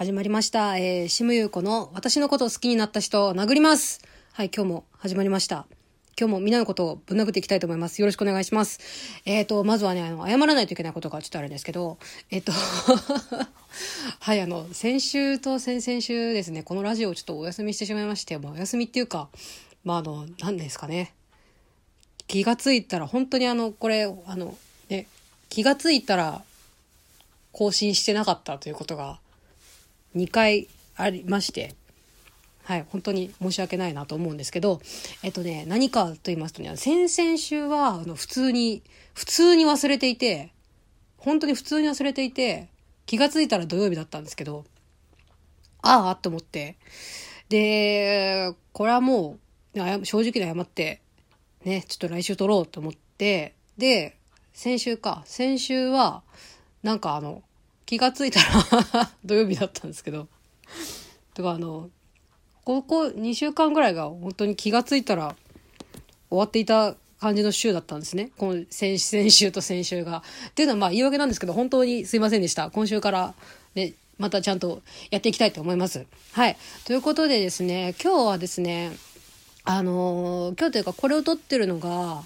始まりました。えー、シムユーコの私のことを好きになった人を殴ります。はい、今日も始まりました。今日もみんなのことをぶん殴っていきたいと思います。よろしくお願いします。えっ、と、まずはね、あの、謝らないといけないことがちょっとあるんですけど、えっ、と、はい、あの、先週と先々週ですね、このラジオをちょっとお休みしてしまいまして、まあ、お休みっていうか、まあ、あの、何ですかね。気がついたら、本当にあの、これ、あの、ね、気がついたら、更新してなかったということが、2回ありまして、はい、本当に申し訳ないなと思うんですけど、えっとね、何かと言いますとね、先々週は、あの、普通に、普通に忘れていて、本当に普通に忘れていて、気がついたら土曜日だったんですけど、ああ、と思って、で、これはもう、正直に謝って、ね、ちょっと来週撮ろうと思って、で、先週か、先週は、なんかあの、気がついたら 土曜日だったんですけど、とかあの、ここ2週間ぐらいが本当に気がついたら終わっていた感じの週だったんですね。この先先週と先週が。っていうのはまあ言い訳なんですけど、本当にすいませんでした。今週からね、またちゃんとやっていきたいと思います。はい。ということでですね、今日はですね、あのー今日というかこれを撮ってるのが、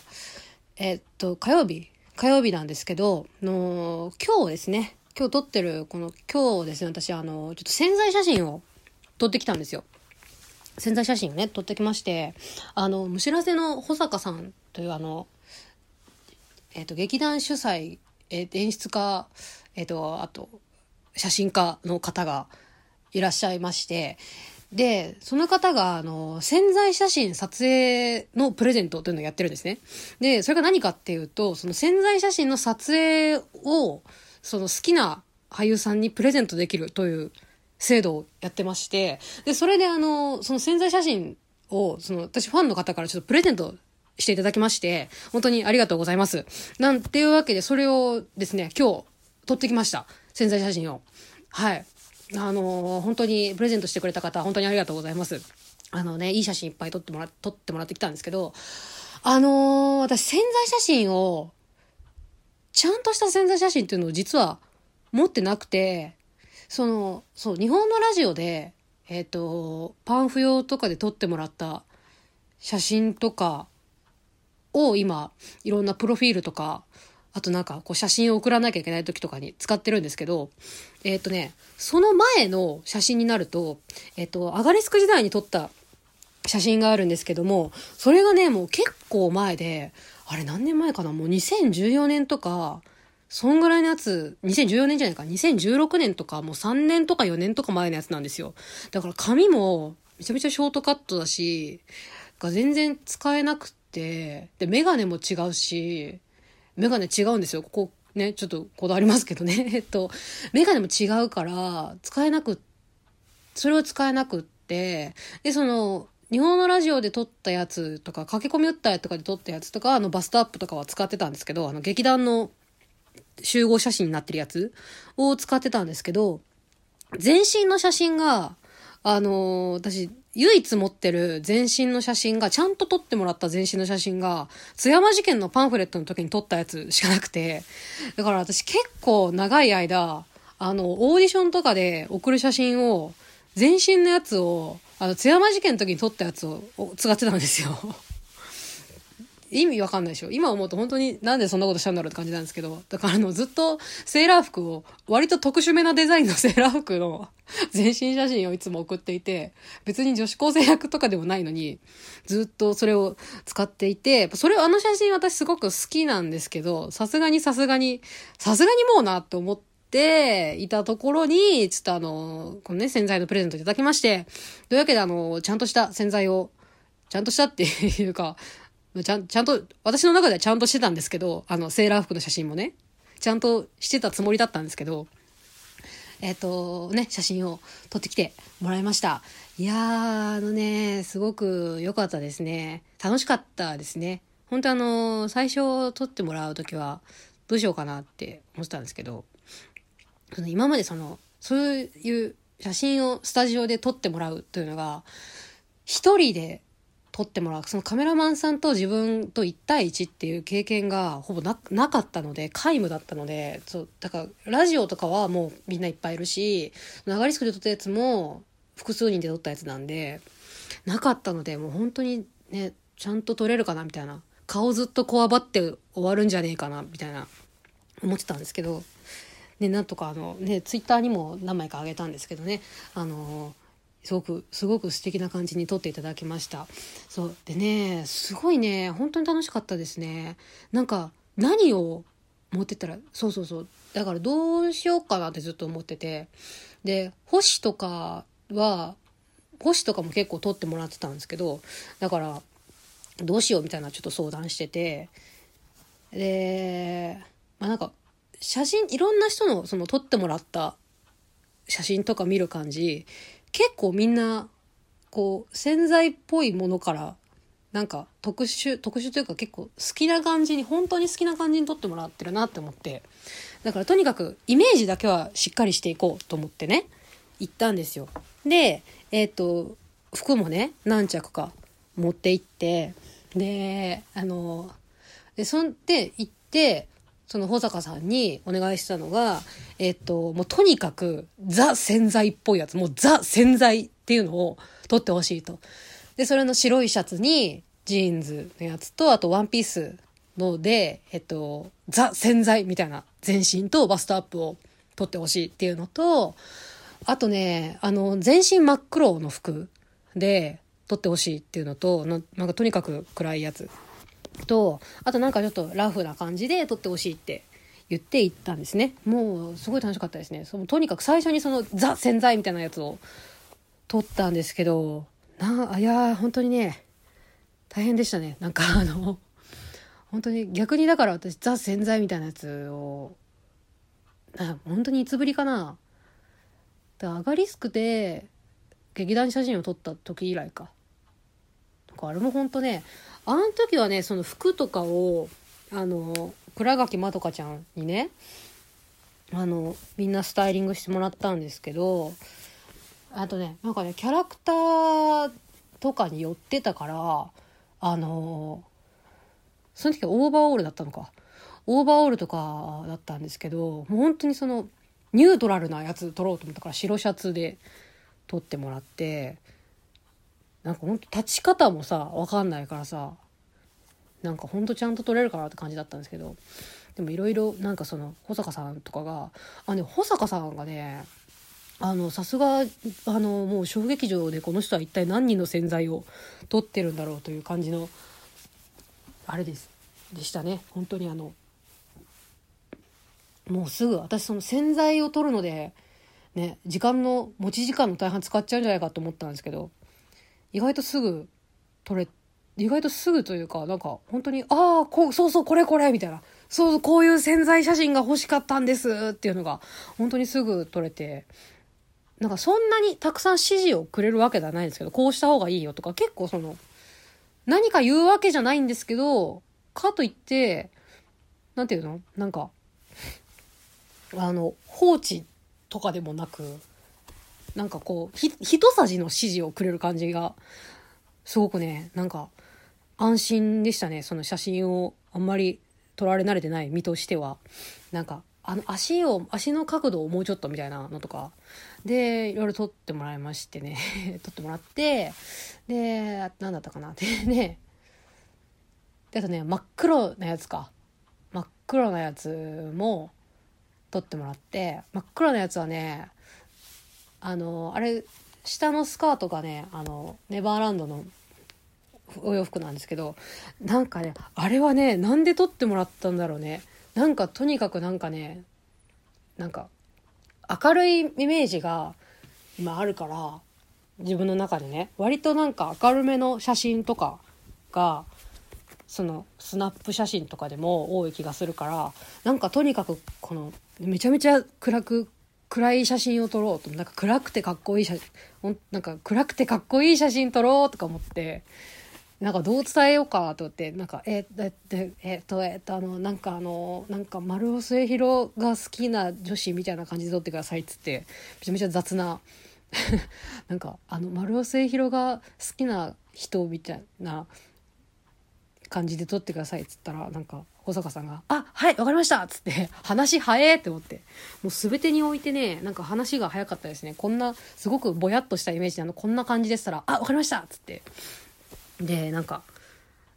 えっと、火曜日火曜日なんですけど、の今日ですね、今日撮ってる、この、今日ですね、私、あの、ちょっと潜在写真を撮ってきたんですよ。潜在写真をね、撮ってきまして、あの、むしらせの保坂さんというあの、えっ、と、劇団主催、えー演出家、えっ、と、あと、写真家の方がいらっしゃいまして、で、その方が、あの、潜在写真撮影のプレゼントというのをやってるんですね。で、それが何かっていうと、その潜在写真の撮影を、その好きな俳優さんにプレゼントできるという制度をやってまして、で、それであの、その潜在写真を、その、私ファンの方からちょっとプレゼントしていただきまして、本当にありがとうございます。なんていうわけで、それをですね、今日、撮ってきました。潜在写真を。はい。あの本当にプレゼントしてくれた方、本当にありがとうございます。あのね、いい写真いっぱい撮ってもら、撮ってもらってきたんですけど、あのー私潜在写真を、ちゃんとした潜在写真っていうのを実は持ってなくて、その、そう、日本のラジオで、えっ、と、パンフ用とかで撮ってもらった写真とかを今、いろんなプロフィールとか、あとなんかこう写真を送らなきゃいけない時とかに使ってるんですけど、えっ、とね、その前の写真になると、えっ、と、アガリスク時代に撮った写真があるんですけども、それがね、もう結構前で、あれ何年前かな？もう2014年とか、そんぐらいのやつ、2014年じゃないか、2016年とか、もう3年とか4年とか前のやつなんですよ。だから髪もめちゃめちゃショートカットだし、が全然使えなくて、で、メガネも違うし、メガネ違うんですよ。ここね、ちょっとこだわりますけどね。えっと、メガネも違うから、使えなく、それを使えなくって、で、その、日本のラジオで撮ったやつとか、駆け込み打ったやつとかで撮ったやつとか、あの、バストアップとかは使ってたんですけど、あの、劇団の集合写真になってるやつを使ってたんですけど、全身の写真が、あのー私、唯一持ってる全身の写真が、ちゃんと撮ってもらった全身の写真が、津山事件のパンフレットの時に撮ったやつしかなくて、だから私結構長い間、あの、オーディションとかで送る写真を、全身のやつを、あの、津山事件の時に撮ったやつを使ってたんですよ。意味わかんないでしょ今思うと本当になんでそんなことしたんだろうって感じなんですけど、だからあのずっとセーラー服を、割と特殊めなデザインのセーラー服の 全身写真をいつも送っていて、別に女子高生役とかでもないのに、ずっとそれを使っていて、それをあの写真私すごく好きなんですけど、さすがにさすがに、さすがにもうなって思っていたところに、ちょっとあの、このね、洗剤のプレゼントいただきまして、というわけであの、ちゃんとした洗剤を、ちゃんとしたっていうか、ちゃん、ちゃんと、私の中ではちゃんとしてたんですけど、あの、セーラー服の写真もね、ちゃんとしてたつもりだったんですけど、えっ、と、ね、写真を撮ってきてもらいました。いやー、あのね、すごく良かったですね。楽しかったですね。本当あの、最初撮ってもらうときは、どうしようかなって思ってたんですけど、その今までその、そういう写真をスタジオで撮ってもらうというのが、一人で撮ってもらう。そのカメラマンさんと自分と1対1っていう経験がほぼななかったので、皆無だったので、そう、だからラジオとかはもうみんないっぱいいるし、流れスクで撮ったやつも複数人で撮ったやつなんで、なかったので、もう本当にね、ちゃんと撮れるかなみたいな。顔ずっとこわばって終わるんじゃねえかなみたいな思ってたんですけど、ね、なんとかあのね、ツイッターにも何枚かあげたんですけどね、あのすごく、すごく素敵な感じに撮っていただきました。そう。でね、すごいね、本当に楽しかったですね。なんか、何を持ってったら、そうそうそう。だからどうしようかなってずっと思ってて。で、星とかは、星とかも結構撮ってもらってたんですけど、だから、どうしようみたいなちょっと相談してて、で、まあなんか、写真、いろんな人のその撮ってもらった写真とか見る感じ、結構みんな、こう、潜在っぽいものから、なんか特殊、特殊というか結構好きな感じに、本当に好きな感じに撮ってもらってるなって思って。だからとにかくイメージだけはしっかりしていこうと思ってね、行ったんですよ。で、えっ、ー、と、服もね、何着か持って行って、で、あの、で、そんで行って、その保坂さんにお願いしたのが、えっと、もうとにかくザ洗剤っぽいやつ、もうザ洗剤っていうのを撮ってほしいと。で、それの白いシャツにジーンズのやつと、あとワンピースので、えっと、ザ宣材みたいな全身とバストアップを撮ってほしいっていうのと、あとね、あの、全身真っ黒の服で撮ってほしいっていうのと、なんかとにかく暗いやつと、あとなんかちょっとラフな感じで撮ってほしいって言って行ったんですね。もうすごい楽しかったですね。そのとにかく最初にそのザ宣材みたいなやつを撮ったんですけど、な、いや本当にね、大変でしたね。なんかあの、本当に逆にだから私ザ洗剤みたいなやつを、な本当にいつぶりかな。だアガリスクで劇団写真を撮った時以来か。なんかあれも本当ね、あの時はね、その服とかを、あの、倉垣まどかちゃんにね、あの、みんなスタイリングしてもらったんですけど、あとね、なんかね、キャラクターとかに寄ってたから、あの、その時はオーバーオールだったのか。オーバーオールとかだったんですけど、もう本当にその、ニュートラルなやつ撮ろうと思ったから白シャツで撮ってもらって、なんかほんと立ち方もさ、わかんないからさ、なんかほんとちゃんと撮れるかなって感じだったんですけど、でもいろいろなんかその保坂さんとかが、あ、ね、保坂さんがね、あの、さすが、あの、もう小劇場でこの人は一体何人の洗剤を撮ってるんだろうという感じの、あれです。でしたね。本当にあの、もうすぐ私その洗剤を取るので、ね、時間の、持ち時間の大半使っちゃうんじゃないかと思ったんですけど、意外とすぐ撮れ、意外とすぐというか、なんか本当に、ああ、こう、そうそう、これこれみたいな。そう、こういう潜在写真が欲しかったんですっていうのが、本当にすぐ撮れて、なんかそんなにたくさん指示をくれるわけではないんですけど、こうした方がいいよとか、結構その、何か言うわけじゃないんですけど、かといって、なんていうの？なんか、あの、放置とかでもなく、なんかこう、ひ、一さじの指示をくれる感じが、すごくね、なんか、安心でしたね。その写真をあんまり撮られ慣れてない身としては。なんか、あの、足を、足の角度をもうちょっとみたいなのとか、で、いろいろ撮ってもらいましてね、撮ってもらって、で、なんだったかなってね、で、あとね、真っ黒なやつか。真っ黒なやつも撮ってもらって、真っ黒なやつはね、あの、あれ、下のスカートがね、あの、ネバーランドのお洋服なんですけど、なんかね、あれはね、なんで撮ってもらったんだろうね。なんかとにかくなんかね、なんか、明るいイメージが今あるから、自分の中でね、割となんか明るめの写真とかが、そのスナップ写真とかでも多い気がするから、なんかとにかくこのめちゃめちゃ暗く暗い写真を撮ろうとなんか暗くてかっこいい写真なんか暗くてかっこいい写真撮ろうとか思ってなんかどう伝えようかと思ってなんかええええっとえっとあのなんかあのなんか丸尾末広が好きな女子みたいな感じで撮ってくださいっつってめちゃめちゃ雑な なんかあの丸尾末広が好きな人みたいな感じで撮ってくださいっつったらなんか保坂さんが「あはいわかりました」っつって話早えって思って。もう全てにおいてねなんか話が早かったですね。こんなすごくぼやっとしたイメージなの。こんな感じでしたら「あわかりました」っつって。でなんか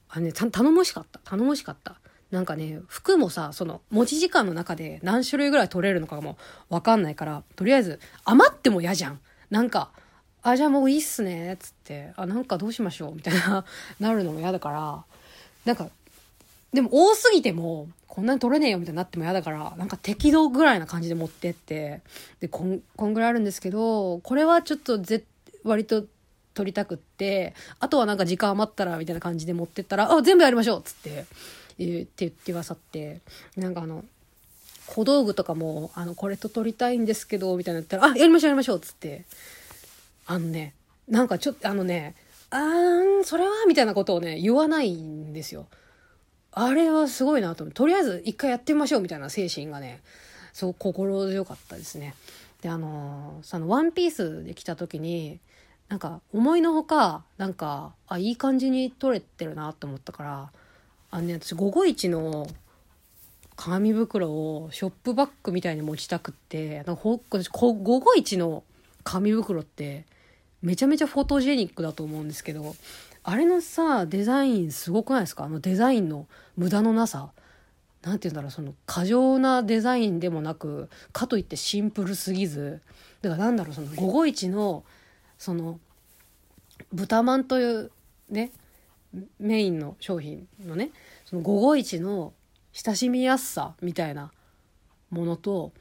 あのね頼もしかった。頼もしかった。なんかね服もさその持ち時間の中で何種類ぐらい取れるのかも分かんないからとりあえず余っても嫌じゃん。なんか「あじゃあもういいっすね」っつって「あなんかどうしましょう」みたいな なるのも嫌だから。なんかでも多すぎてもこんなに取れねえよみたいになっても嫌だからなんか適度ぐらいな感じで持ってって。でこんこんぐらいあるんですけどこれはちょっとぜ割と取りたくってあとはなんか時間余ったらみたいな感じで持ってったら「あ全部やりましょう」っつって言って言ってくださって。なんかあの小道具とかも、あの、これと撮りたいんですけど、みたいなったら、あ、やりましょうやりましょうっつって、あのね、なんかちょっと、あのね、あーん、それはみたいなことをね、言わないんですよ。あれはすごいなと思って、とりあえず一回やってみましょうみたいな精神がね、そう心強かったですね。で、あのそのワンピースで来た時に、なんか思いのほか、なんか、あ、いい感じに撮れてるなと思ったから、あのね、私午後一の紙袋をショップバッグみたいに持ちたくってなんかほ午後一の紙袋ってめちゃめちゃフォトジェニックだと思うんですけどあれのさデザインすごくないですか？あのデザインの無駄のなさなんて言うんだろうその過剰なデザインでもなくかといってシンプルすぎずだからなんだろうその午後一のその豚まんというねメインの商品のねその午後一の親しみやすさみたいなものと、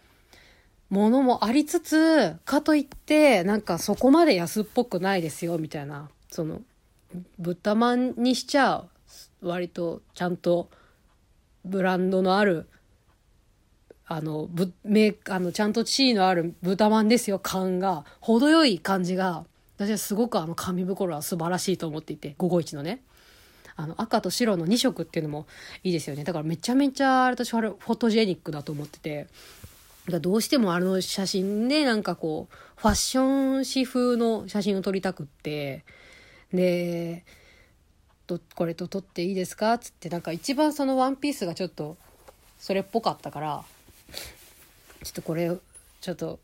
ものもありつつ、かといって、なんかそこまで安っぽくないですよ、みたいな。その、豚まんにしちゃ、割とちゃんとブランドのある、あの、ぶ、メあの、ちゃんと地位のある豚まんですよ、感が、程よい感じが、私はすごくあの紙袋は素晴らしいと思っていて、午後一のね。あの赤と白の2色っていうのもいいですよね。だからめちゃめちゃ私はフォトジェニックだと思ってて。だどうしてもあの写真でなんかこうファッション誌風の写真を撮りたくってでこれと撮っていいですか?」っつってなんか一番そのワンピースがちょっとそれっぽかったからちょっとこれちょっと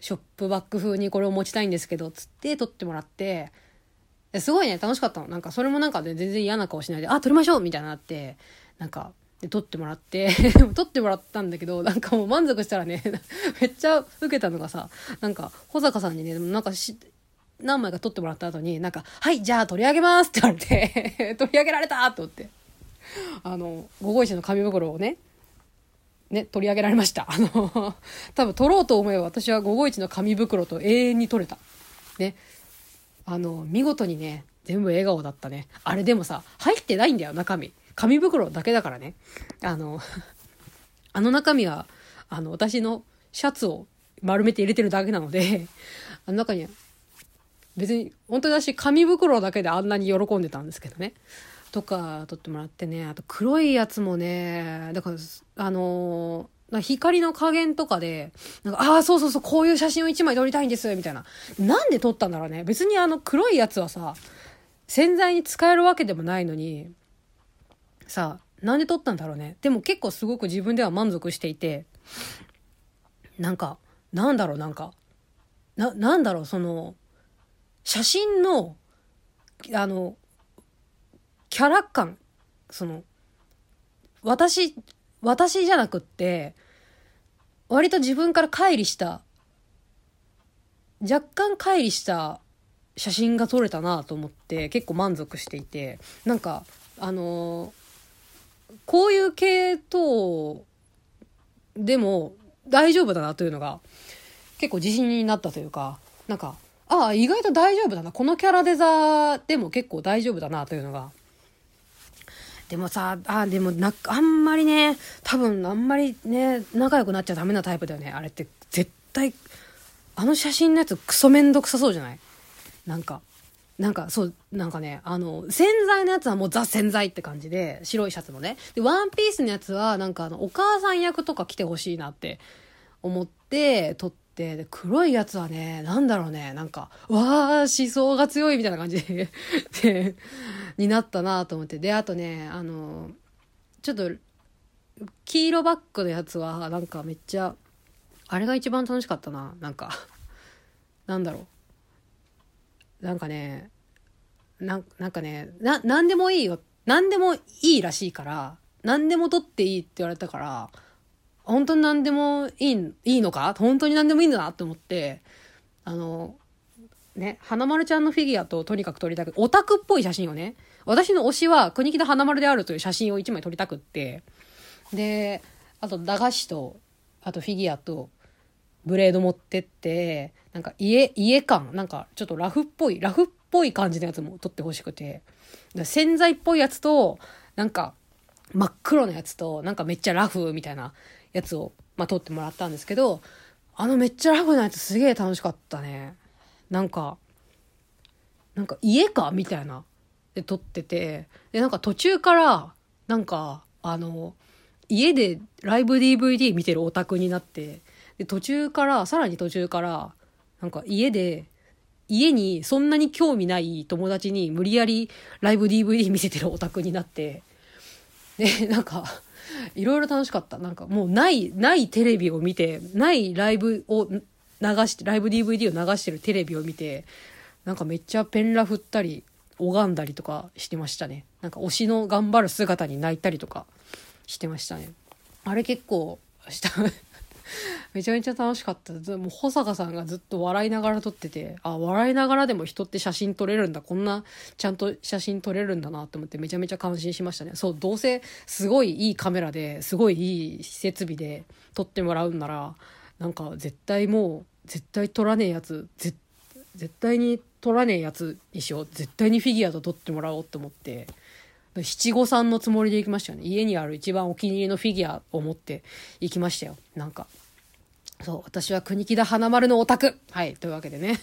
ショップバッグ風にこれを持ちたいんですけどっつって撮ってもらってすごいね、楽しかったの。なんか、それもなんかね、全然嫌な顔しないで、あ、撮りましょうみたいになって、なんか、で、撮ってもらって、撮ってもらったんだけど、なんかもう満足したらね、めっちゃ受けたのがさ、なんか、保坂さんにね、なんかし、何枚か撮ってもらった後に、なんか、はい、じゃあ取り上げますって言われて 取り上げられたと思って。あの、午後一の紙袋をね、ね、取り上げられました。あの、多分取ろうと思えば私は午後一の紙袋と永遠に取れた。ね。あの、見事にね、全部笑顔だったね。あれでもさ、入ってないんだよ、中身。紙袋だけだからね。あの、あの中身は、あの、私のシャツを丸めて入れてるだけなので、あの中に、別に、本当に私、紙袋だけであんなに喜んでたんですけどね。とか、撮ってもらってね。あと、黒いやつもね、だから、あの光の加減とかで、なんか、ああ、そうそうそう、こういう写真を一枚撮りたいんです、みたいな。なんで撮ったんだろうね。別にあの黒いやつはさ、洗剤に使えるわけでもないのに、さ、なんで撮ったんだろうね。でも結構すごく自分では満足していて、なんか、なんだろう、なんか、な、なんだろう、その、写真の、あの、キャラ感、その、私私じゃなくって、割と自分から乖離した、若干乖離した写真が撮れたなと思って結構満足していて、なんか、あの、こういう系統でも大丈夫だなというのが結構自信になったというか、なんか、ああ、意外と大丈夫だな。このキャラデザでも結構大丈夫だなというのがでもさ、あ、でもな、あんまりね、多分あんまりね、仲良くなっちゃダメなタイプだよね。あれって、絶対、あの写真のやつクソめんどくさそうじゃない？なんか、なんかそう、なんかね、あの、洗剤のやつはもうザ洗剤って感じで、白いシャツのね。で、ワンピースのやつは、なんかあの、お母さん役とか来てほしいなって思って撮って、で、黒いやつはね、なんだろうね、なんか、わー、思想が強いみたいな感じ で、になったなと思って。で、あとね、あの、ちょっと、黄色バッグのやつは、なんかめっちゃ、あれが一番楽しかったな。なんか、なんだろう。なんかね、なんかね、な、なんでもいいよ。なんでもいいらしいから、何でも取っていいって言われたから、本当に何でもいい、いいのか？本当に何でもいいんだなって思って、あの、ね、花丸ちゃんのフィギュアととにかく撮りたく、オタクっぽい写真をね、私の推しは国木田花丸であるという写真を1枚撮りたくって、で、あと駄菓子と、あとフィギュアと、ブレード持ってって、なんか家、家感、なんかちょっとラフっぽい、ラフっぽい感じのやつも撮ってほしくて、洗剤っぽいやつと、なんか真っ黒なやつと、なんかめっちゃラフみたいなやつを、まあ、撮ってもらったんですけど、あのめっちゃラフなやつすげえ楽しかったね。なんか、なんか家か？みたいな。で撮ってて、で、なんか途中から、なんか、あの、家でライブ DVD 見てるオタクになって、で、途中から、さらに途中から、なんか家で、家にそんなに興味ない友達に無理やりライブ DVD 見せてるオタクになって、で、なんか、いろいろ楽しかった。なんかもうない、ないテレビを見て、ないライブを流して、ライブ DVD を流してるテレビを見て、なんかめっちゃペンラ振ったり、拝んだりとかしてましたね。なんか推しの頑張る姿に泣いたりとかしてましたね。あれ結構した めちゃめちゃ楽しかった。もう保坂さんがずっと笑いながら撮ってて、あ、笑いながらでも人って写真撮れるんだ。こんなちゃんと写真撮れるんだなって思ってめちゃめちゃ感心しましたね。そう、どうせすごいいいカメラですごいいい設備で撮ってもらうんなら、なんか絶対もう、絶対撮らねえやつ、絶対に撮らねえやつにしよう。絶対にフィギュアと撮ってもらおうって思って、七五三のつもりで行きましたよね。家にある一番お気に入りのフィギュアを持って行きましたよ。なんか。そう、私は国木田花丸のオタクはい、というわけでね。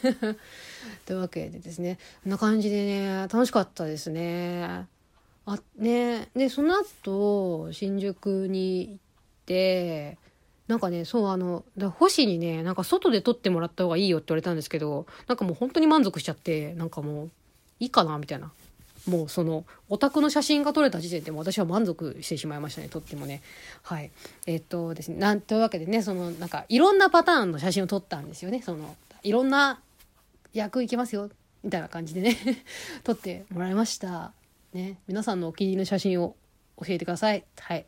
というわけでですね、こんな感じでね、楽しかったですね。あ、ね、で、その後、新宿に行って、なんかね、そう、あの、星にね、なんか外で撮ってもらった方がいいよって言われたんですけど、なんかもう本当に満足しちゃって、なんかもう、いいかなみたいな。もうそのオタクの写真が撮れた時点でも私は満足してしまいましたねとってもね。はい。え、っとですねなんというわけでねそのなんかいろんなパターンの写真を撮ったんですよね。そのいろんな役いきますよみたいな感じでね 撮ってもらいました。ね。皆さんのお気に入りの写真を教えてください。はい。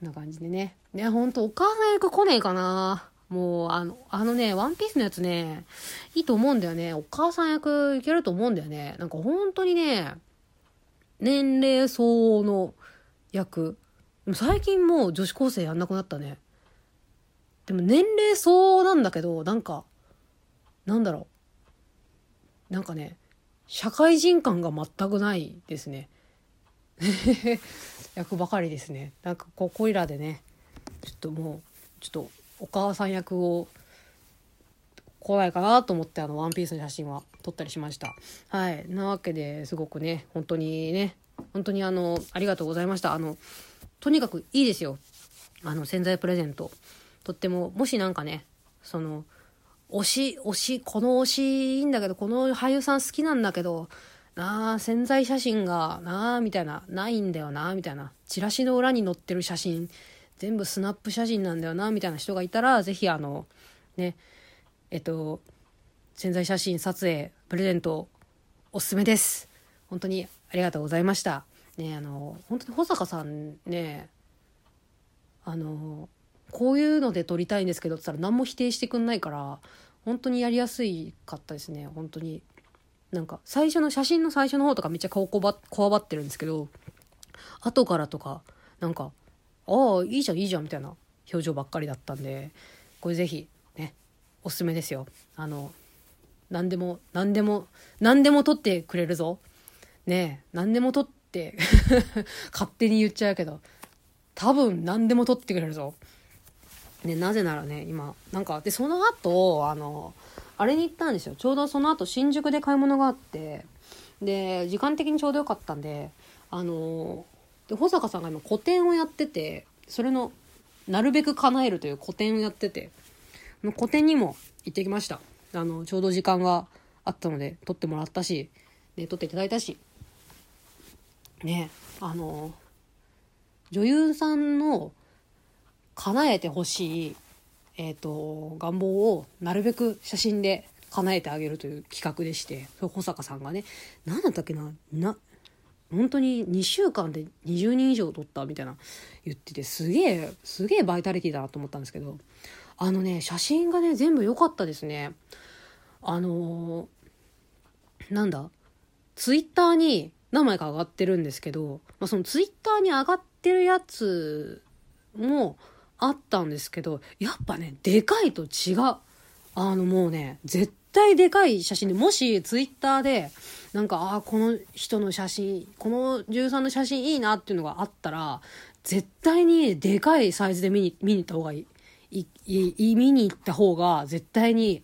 こんな感じでね。ねほんとお母さん役来ねえかな。もう、あの、あのね、ワンピースのやつね、いいと思うんだよね。お母さん役いけると思うんだよね。なんか本当にね、年齢相応の役。最近もう女子高生やんなくなったね。でも年齢相応なんだけど、なんか、なんだろう。なんかね、社会人感が全くないですね。役ばかりですね。なんかここいらでね、ちょっともう、ちょっとお母さん役を来ないかなと思ってあのワンピースの写真は撮ったりしました。はい。なわけですごくね、本当にね、本当にあの、ありがとうございました。あの、とにかくいいですよ。あの、潜在プレゼント。とっても、もしなんかね、その、推し、推し、この推しいいんだけど、この俳優さん好きなんだけど、なあ、潜在写真が、なあ、みたいな、ないんだよな、みたいな。チラシの裏に載ってる写真、全部スナップ写真なんだよな、みたいな人がいたら、ぜひあの、ね、えっと、潜在写真撮影、プレゼント、おすすめです。本当にありがとうございました。ね、あの、本当に保坂さんね、あの、こういうので撮りたいんですけどって言ったら何も否定してくんないから、本当にやりやすいかったですね、本当に。なんか、最初の写真の最初の方とかめっちゃ顔こば、こわばってるんですけど、後からとか、なんか、ああ、いいじゃん、いいじゃん、みたいな表情ばっかりだったんで、これぜひ、おすすめですよ。あの、何でも、何でも、何でも撮ってくれるぞ。ねえ、何でも撮って 勝手に言っちゃうけど、多分何でも撮ってくれるぞ。ね、なぜならね、今、なんか、で、その後、あの、あれに行ったんですよ。ちょうどその後、新宿で買い物があって、で時間的にちょうどよかったんであので保坂さんが今個展をやっててそれのなるべく叶えるという個展をやってて個展にも行ってきましたあのちょうど時間があったので撮ってもらったし、ね、撮っていただいたし。ねあの女優さんの叶えてほしい、えーと、願望をなるべく写真で叶えてあげるという企画でして保坂さんがね何だったっけなな本当に2週間で20人以上撮ったみたいな言っててすげえすげえバイタリティだなと思ったんですけどあのね写真がね全部良かったですね。あのー、なんだ？ツイッターに何枚か上がってるんですけど、まあ、そのツイッターに上がってるやつもあったんですけどやっぱねでかいと違う。あのもうね絶対でかい写真でもしツイッターでなんかああこの人の写真この女優さんの写真いいなっていうのがあったら絶対にでかいサイズで見に見に行った方がいい。いい見に行った方が絶対に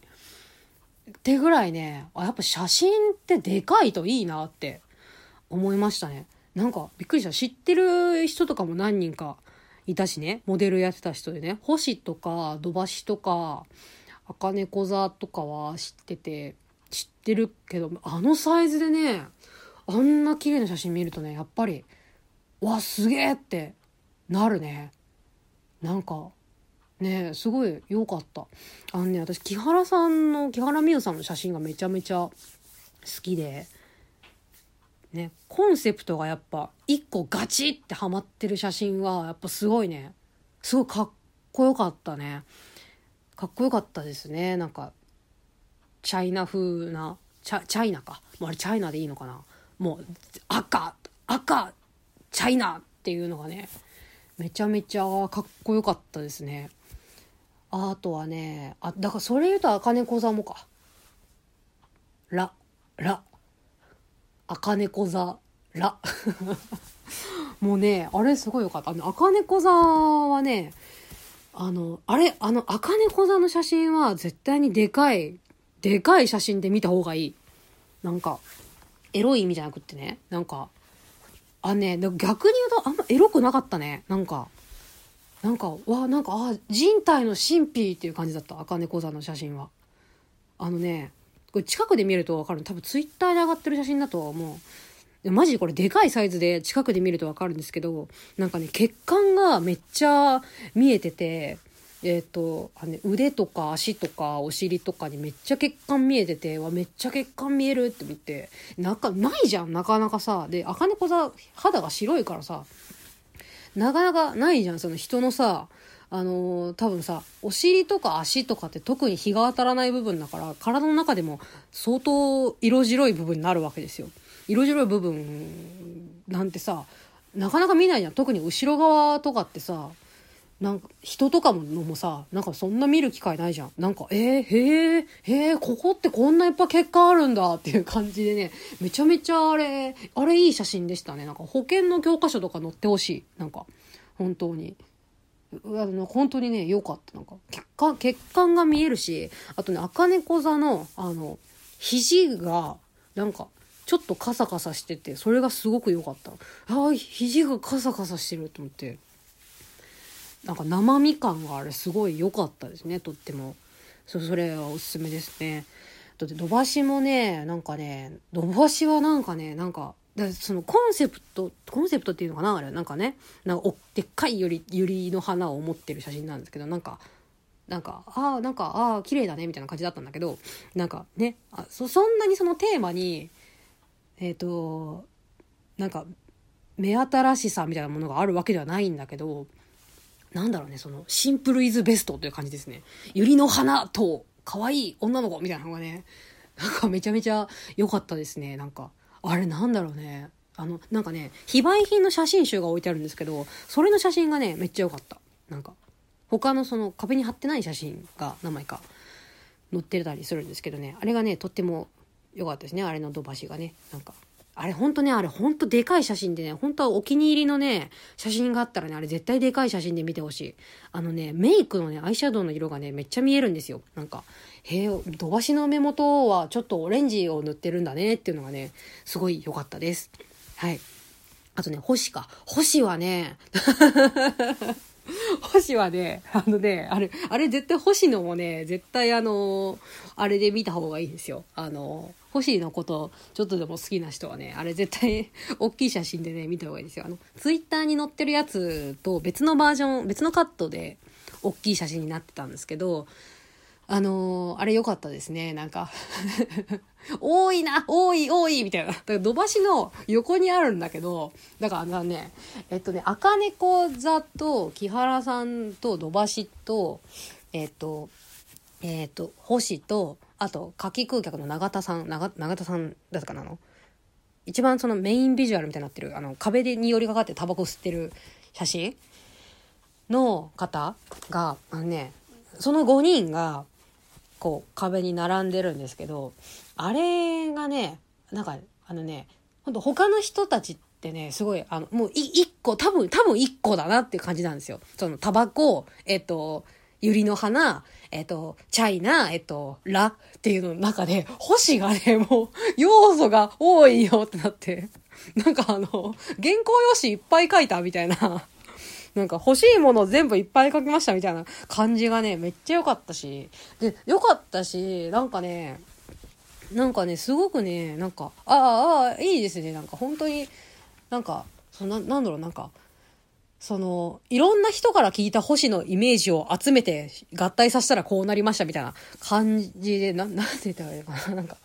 ってぐらいねあやっぱ写真ってでかいといいなって思いましたねなんかびっくりした知ってる人とかも何人かいたしねモデルやってた人でね星とか土橋とか茜小座とかは知ってて知ってるけどあのサイズでねあんな綺麗な写真見るとねやっぱりわすげえってなるねなんかねすごい良かった。あのね私木原さんの木原美桜さんの写真がめちゃめちゃ好きでねコンセプトがやっぱ一個ガチってハマってる写真はやっぱすごいね。すごいかっこよかったね。かっこよかったですね。なんかチャイナ風なチャチャイナか。もうあれチャイナでいいのかな。もう赤赤チャイナっていうのがねめちゃめちゃかっこよかったですね。あとはねあだからそれ言うと茜小座もか。ララ茜小座ラ もうねあれすごいよかった。あの茜小座はねあのあれあの茜小座の写真は絶対にでかいでかい写真で見た方がいい。なんかエロい意味じゃなくってね。なんかあね逆に言うとあんまエロくなかったね。なんかなんかわなんかあ人体の神秘っていう感じだった。茜小座の写真は。あのねこれ近くで見ると分かる。多分ツイッターで上がってる写真だとは思う。マジこれでかいサイズで近くで見ると分かるんですけどなんかね血管がめっちゃ見えててえっ、ー、とあ、ね、腕とか足とかお尻とかにめっちゃ血管見えててわめっちゃ血管見えるって思ってなんかないじゃんなかなかさ。で茜子座肌が白いからさ。なかなかないじゃんその人のさあのー、多分さお尻とか足とかって特に日が当たらない部分だから体の中でも相当色白い部分になるわけですよ。色白い部分なんてさなかなか見ないじゃん特に後ろ側とかってさなんか人とかものもさなんかそんな見る機会ないじゃん。なんかえー、へえへえここってこんないっぱい結果あるんだっていう感じでねめちゃめちゃあれあれいい写真でしたね。なんか保険の教科書とか載ってほしい。なんか本当に。あの本当にね良かった。なんか血管血管が見えるしあとね茜小座のあの肘がなんかちょっとカサカサしててそれがすごく良かった。ああ肘がカサカサしてると思って。なんか生身感があれすごい良かったですねとっても。そそれはおすすめですね。だって土橋もねなんかね土橋はなんかねなんかだそのコンセプトコンセプトっていうのかなあれなんかねなんかおでっかいゆりゆりの花を持ってる写真なんですけどなんかなんかああなんかああ綺麗だねみたいな感じだったんだけどなんかねあそそんなにそのテーマにえっ、ー、となんか目新しさみたいなものがあるわけではないんだけどなんだろうね、その、シンプルイズベストという感じですね。百合の花と、可愛い女の子みたいなのがね、なんかめちゃめちゃ良かったですね。なんか、あれなんだろうね。あの、なんかね、非売品の写真集が置いてあるんですけど、それの写真がね、めっちゃ良かった。なんか、他のその壁に貼ってない写真が何枚か載ってたりするんですけどね、あれがね、とっても良かったですね。あれの土橋がね。なんか、あれほんとね、あれほんとでかい写真でね、本当はお気に入りのね、写真があったらね、あれ絶対でかい写真で見てほしい。あのね、メイクのね、アイシャドウの色がね、めっちゃ見えるんですよ。なんか、へえ、土橋の目元はちょっとオレンジを塗ってるんだねっていうのがね、すごい良かったです。はい。あとね、星か。星はね、星はね、あのね、あれ、あれ絶対星野もね、絶対あの、あれで見た方がいいんですよ。あの、星のこと、ちょっとでも好きな人はね、あれ絶対、大きい写真でね、見た方がいいですよ。あの、ツイッターに載ってるやつと別のバージョン、別のカットで、大きい写真になってたんですけど、あのー、あれ良かったですね。なんか 多いな多い多いみたいな。だから土橋の横にあるんだけど、だからあのね、えっとね、赤猫座と木原さんと土橋と、えっと、えっと、星と、あと、夏季空客の永田さん、永永田さんだったかなの？一番そのメインビジュアルみたいになってる、あの、壁に寄りかかってタバコ吸ってる写真の方が、あのね、その5人が、こう壁に並んでるんですけどあれがねなんかあのねほんと他の人たちってねすごいあのもう1個多分多分1個だなっていう感じなんですよ。そのタバコえっと百合の花、えっと、チャイナ、えっと、ラっていうのの中で、星がね、もう、要素が多いよってなって、なんかあの、原稿用紙いっぱい書いたみたいななんか欲しいもの全部いっぱい書きましたみたいな感じがね、めっちゃ良かったし、で、良かったし、なんかね、なんかね、すごくね、なんか、ああ、ああ、いいですね。なんか本当に、なんか、そななんだろう、なんか、その、いろんな人から聞いた星のイメージを集めて合体させたらこうなりましたみたいな感じで、な、なんて言ったらいいのかな。なんか、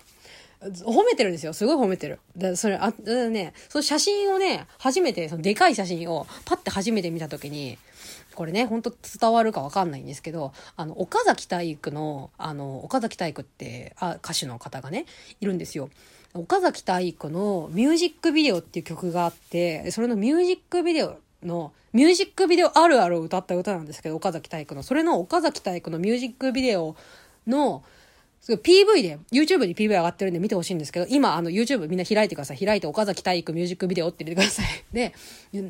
褒めてるんですよ。すごい褒めてる。だそれ、あ、ね、その写真をね、初めて、そのでかい写真をパッて初めて見た時に、これね、ほんと伝わるかわかんないんですけど、あの、岡崎体育の、あの、岡崎体育って、あ、歌手の方がね、いるんですよ。岡崎体育のミュージックビデオっていう曲があって、それのミュージックビデオの、ミュージックビデオあるあるを歌った歌なんですけど、岡崎体育の。それの岡崎体育のミュージックビデオの、すごい PV で、YouTube に PV 上がってるんで見てほしいんですけど、今、あの、YouTube みんな開いてください。開いて岡崎体育ミュージックビデオって入れてください。で、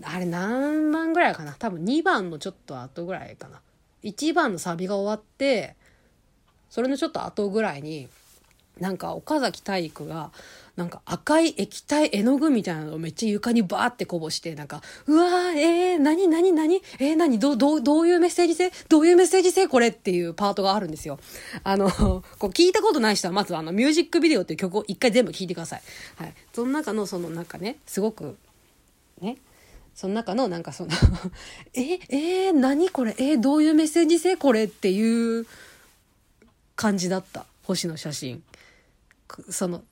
あれ何番ぐらいかな多分2番のちょっと後ぐらいかな。1番のサビが終わって、それのちょっと後ぐらいに、なんか岡崎体育が、なんか赤い液体絵の具みたいなのをめっちゃ床にバーってこぼして、なんか、うわー、えー、なになになにえー、なにど、ど、どういうメッセージ性？どういうメッセージ性？これっていうパートがあるんですよ。あの、こう聞いたことない人はまずあの、ミュージックビデオっていう曲を一回全部聞いてください。はい。その中のそのなんかね、すごく、ね、その中のなんかその え、えー、何これ？えー、どういうメッセージ性？これっていう感じだった。星の写真。その、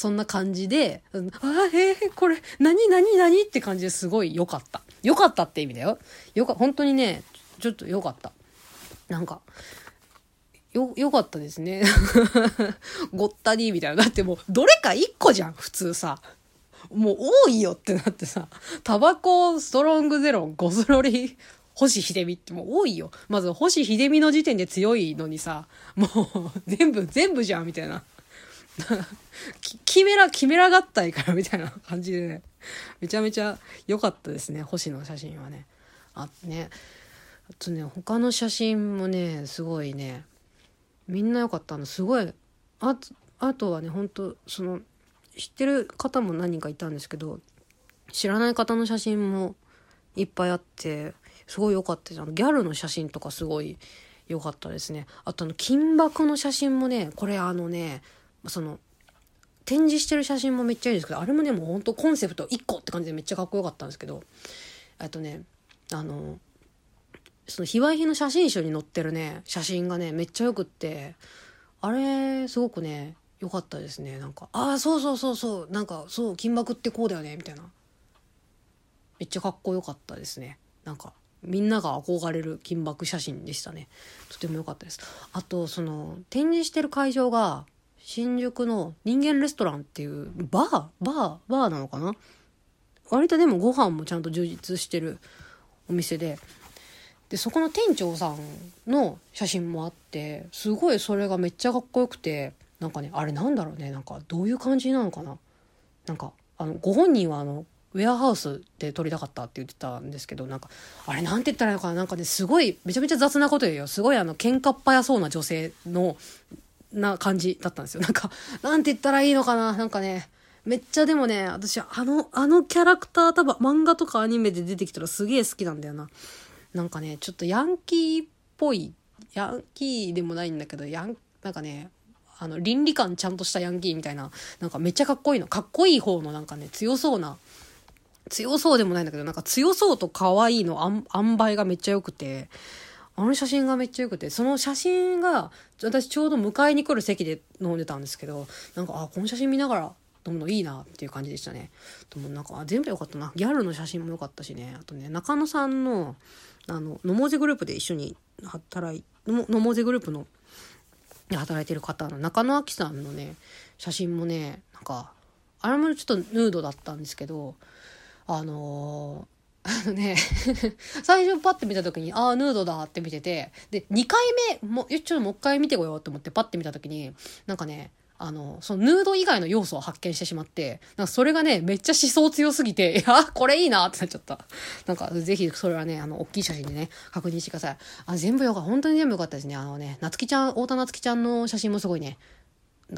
そんな感じで、ああ、え、これ、何、何、何って感じですごい良かった。良かったって意味だよ。よか、本当にね、ちょっと良かった。なんか、よ、良かったですね。ごったに、みたいな。だってもう、どれか一個じゃん、普通さ。もう多いよってなってさ、タバコ、ストロングゼロ、ゴスロリ、星秀美ってもう多いよ。まず星秀美の時点で強いのにさ、もう全部、全部じゃんみたいな。キメラ、キメラ合体からみたいな 感じでね、めちゃめちゃ良かったですね、星の写真はね。あ、ね。あとね、他の写真もね、すごいね、みんな良かったの、すごい、あとあとはね、本当その、知ってる方も何人かいたんですけど、知らない方の写真もいっぱいあって、すごい良かったじゃん。ギャルの写真とかすごい良かったですね。あとあの、金箔の写真もね、これあのね、その展示してる写真もめっちゃいいですけどあれもねもうほんとコンセプト1個って感じでめっちゃかっこよかったんですけどえっとねあのその卑猥品の写真集に載ってるね写真がねめっちゃよくってあれすごくね良かったですね。なんかああそうそうそうそうなんかそう金箔ってこうだよねみたいな。めっちゃかっこよかったですね。なんかみんなが憧れる金箔写真でしたね。とても良かったです。あとその展示してる会場が新宿の人間レストランっていうバーバーバーなのかな？割とでもご飯もちゃんと充実してるお店で。でそこの店長さんの写真もあってすごいそれがめっちゃかっこよくてなんかねあれなんだろうねなんかどういう感じなのかな？なんかあのご本人はあのウェアハウスで撮りたかったって言ってたんですけどなんかあれなんて言ったらいいのかな？なんかねすごいめちゃめちゃ雑なこと言うよ。すごいあの喧嘩っ早そうな女性のな感じだったんですよ。なんかなんて言ったらいいのかな？なんかねめっちゃでもね私あのあのキャラクター多分漫画とかアニメで出てきたらすげえ好きなんだよな。なんかねちょっとヤンキーっぽいヤンキーでもないんだけどヤンなんかねあの倫理観ちゃんとしたヤンキーみたいななんかめっちゃかっこいいの。かっこいい方のなんかね強そうな強そうでもないんだけど、なんか強そうと可愛いのあん塩梅がめっちゃ良くて、あの写真がめっちゃ良くて、その写真が、私ちょうど迎えに来る席で飲んでたんですけど、なんか、あ、この写真見ながら飲むのいいなっていう感じでしたね。でもなんか、全部良かったな。ギャルの写真も良かったしね。あとね、中野さんの、あの、のもぜグループで一緒に働い、のもぜグループの、働いてる方の中野明さんのね、写真もね、なんか、あれもちょっとヌードだったんですけど、あのー、あのね 最初パッて見た時に、ああ、ヌードだって見てて、で、2回目、もう、ちょっともう一回見てこようと思ってパッて見た時に、なんかね、あの、そのヌード以外の要素を発見してしまって、なんかそれがね、めっちゃ思想強すぎて、いや、これいいなってなっちゃった。なんか、ぜひそれはね、あの、大きい写真でね、確認してください。あ、全部よかった。本当に全部よかったですね。あのね、なつきちゃん、太田なつきちゃんの写真もすごいね、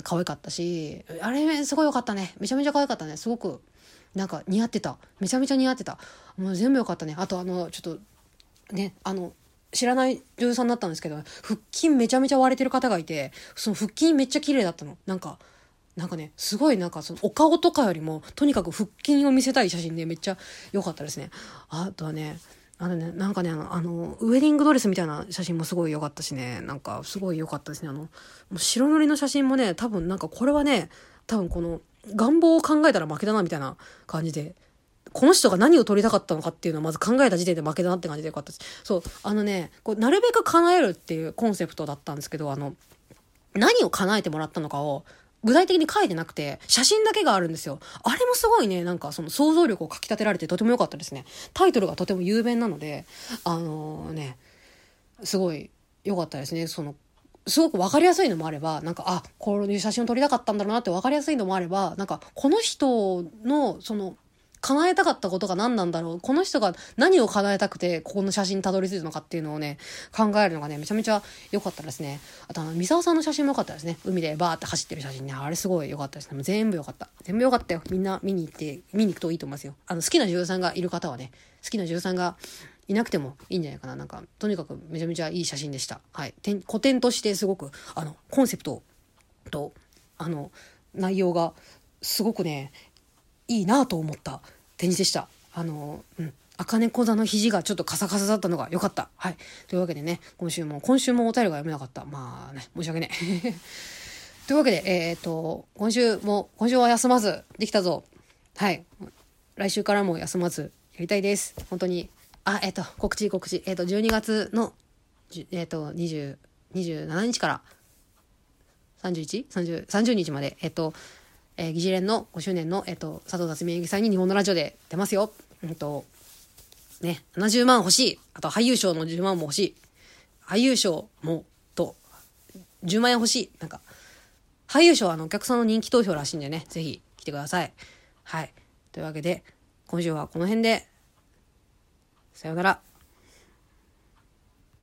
可愛かったし、あれ、すごい良かったね。めちゃめちゃ可愛かったね。すごく、なんか似合ってた。めちゃめちゃ似合ってた。もう全部良かったね。あとあのちょっとねあの知らない女優さんだったんですけど腹筋めちゃめちゃ割れてる方がいてその腹筋めっちゃ綺麗だったの。なんかなんかねすごいなんかそのお顔とかよりもとにかく腹筋を見せたい写真でめっちゃ良かったですね。あとはねあのね、なんかね、あの、あの、ウェディングドレスみたいな写真もすごい良かったしね、なんかすごい良かったですね。あの、もう白塗りの写真もね、多分なんかこれはね、多分この願望を考えたら負けだなみたいな感じで、この人が何を撮りたかったのかっていうのをまず考えた時点で負けだなって感じでよかったです。そう、あのね、こうなるべく叶えるっていうコンセプトだったんですけど、あの、何を叶えてもらったのかを具体的に書いてなくて、写真だけがあるんですよ。あれもすごいね、なんかその想像力をかき立てられてとても良かったですね。タイトルがとても雄弁なので、あのー、ね、すごい良かったですね。そのすごく分かりやすいのもあれば、なんか、あ、こういう写真を撮りたかったんだろうなって分かりやすいのもあれば、なんか、この人の、その、叶えたかったことが何なんだろうこの人が何を叶えたくて、ここの写真にたどり着いたのかっていうのをね、考えるのがね、めちゃめちゃ良かったですね。あと、あの、三沢さんの写真も良かったですね。海でバーって走ってる写真ね。あれすごい良かったですね。全部良かった。全部良かったよ。みんな見に行って、見に行くといいと思いますよ。あの、好きな女優さんがいる方はね、好きな女優さんがいなくてもいいんじゃないかな。なんか、とにかくめちゃめちゃいい写真でした。はい。古典としてすごく、あの、コンセプトと、あの、内容がすごくね、いいなと思った展示でした。あの、うん。茜小座の肘がちょっとカサカサだったのが良かった。はい。というわけでね、今週も、今週もお便りが読めなかった。まあね、申し訳ね。というわけで、えっ、と、今週も、今週は休まず、できたぞ。はい。来週からも休まず、やりたいです。本当にあ、えっ、と、告知告知。えっ、と、12月の、えっ、と、20、27日から 31?30、30日まで、えっ、と、えー、議事連の5周年の、えっ、と、佐藤辰巳演技祭に日本のラジオで出ますよ。うんと、ね、70万欲しい。あと、俳優賞の10万も欲しい。俳優賞も、と、10万円欲しい。なんか、俳優賞はあの、お客さんの人気投票らしいんでね、ぜひ来てください。はい。というわけで、今週はこの辺で、さようなら。